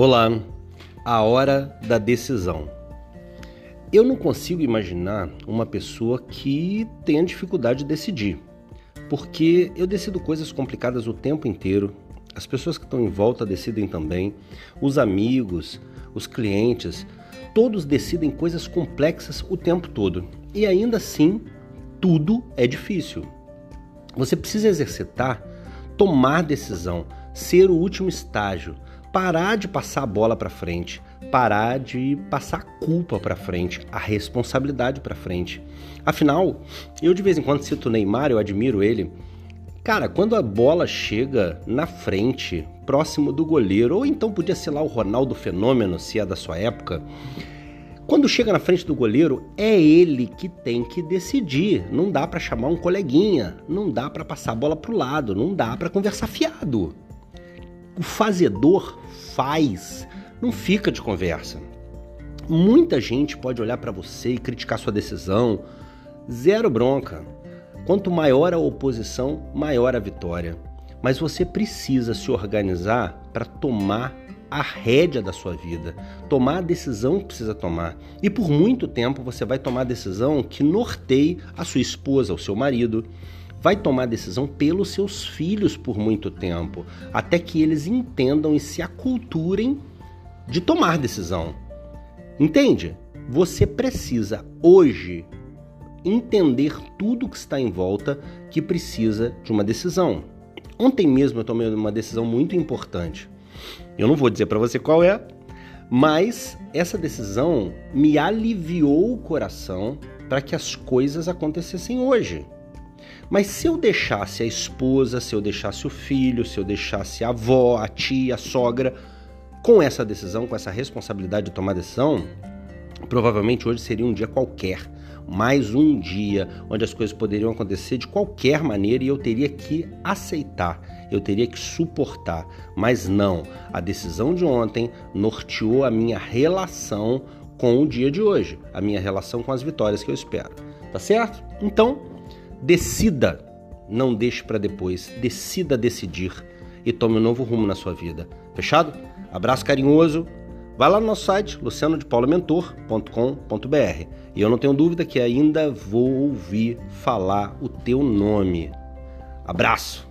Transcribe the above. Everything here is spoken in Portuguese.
Olá, a hora da decisão. Eu não consigo imaginar uma pessoa que tenha dificuldade de decidir, porque eu decido coisas complicadas o tempo inteiro, as pessoas que estão em volta decidem também, os amigos, os clientes, todos decidem coisas complexas o tempo todo e ainda assim tudo é difícil. Você precisa exercitar, tomar decisão, ser o último estágio parar de passar a bola para frente, parar de passar a culpa para frente, a responsabilidade para frente. Afinal, eu de vez em quando cito o Neymar, eu admiro ele. Cara, quando a bola chega na frente, próximo do goleiro, ou então podia ser lá o Ronaldo Fenômeno, se é da sua época, quando chega na frente do goleiro, é ele que tem que decidir. Não dá para chamar um coleguinha, não dá para passar a bola pro lado, não dá para conversar fiado. O fazedor faz, não fica de conversa. Muita gente pode olhar para você e criticar sua decisão. Zero bronca. Quanto maior a oposição, maior a vitória. Mas você precisa se organizar para tomar a rédea da sua vida, tomar a decisão que precisa tomar. E por muito tempo você vai tomar a decisão que norteie a sua esposa, o seu marido, vai tomar decisão pelos seus filhos por muito tempo, até que eles entendam e se aculturem de tomar decisão. Entende? Você precisa hoje entender tudo que está em volta que precisa de uma decisão. Ontem mesmo eu tomei uma decisão muito importante. Eu não vou dizer para você qual é, mas essa decisão me aliviou o coração para que as coisas acontecessem hoje. Mas se eu deixasse a esposa, se eu deixasse o filho, se eu deixasse a avó, a tia, a sogra, com essa decisão, com essa responsabilidade de tomar decisão, provavelmente hoje seria um dia qualquer, mais um dia onde as coisas poderiam acontecer de qualquer maneira e eu teria que aceitar, eu teria que suportar. Mas não, a decisão de ontem norteou a minha relação com o dia de hoje, a minha relação com as vitórias que eu espero. Tá certo? Então, Decida, não deixe para depois. Decida decidir e tome um novo rumo na sua vida. Fechado? Abraço carinhoso. Vai lá no nosso site, lucianodepaulamentor.com.br. E eu não tenho dúvida que ainda vou ouvir falar o teu nome. Abraço!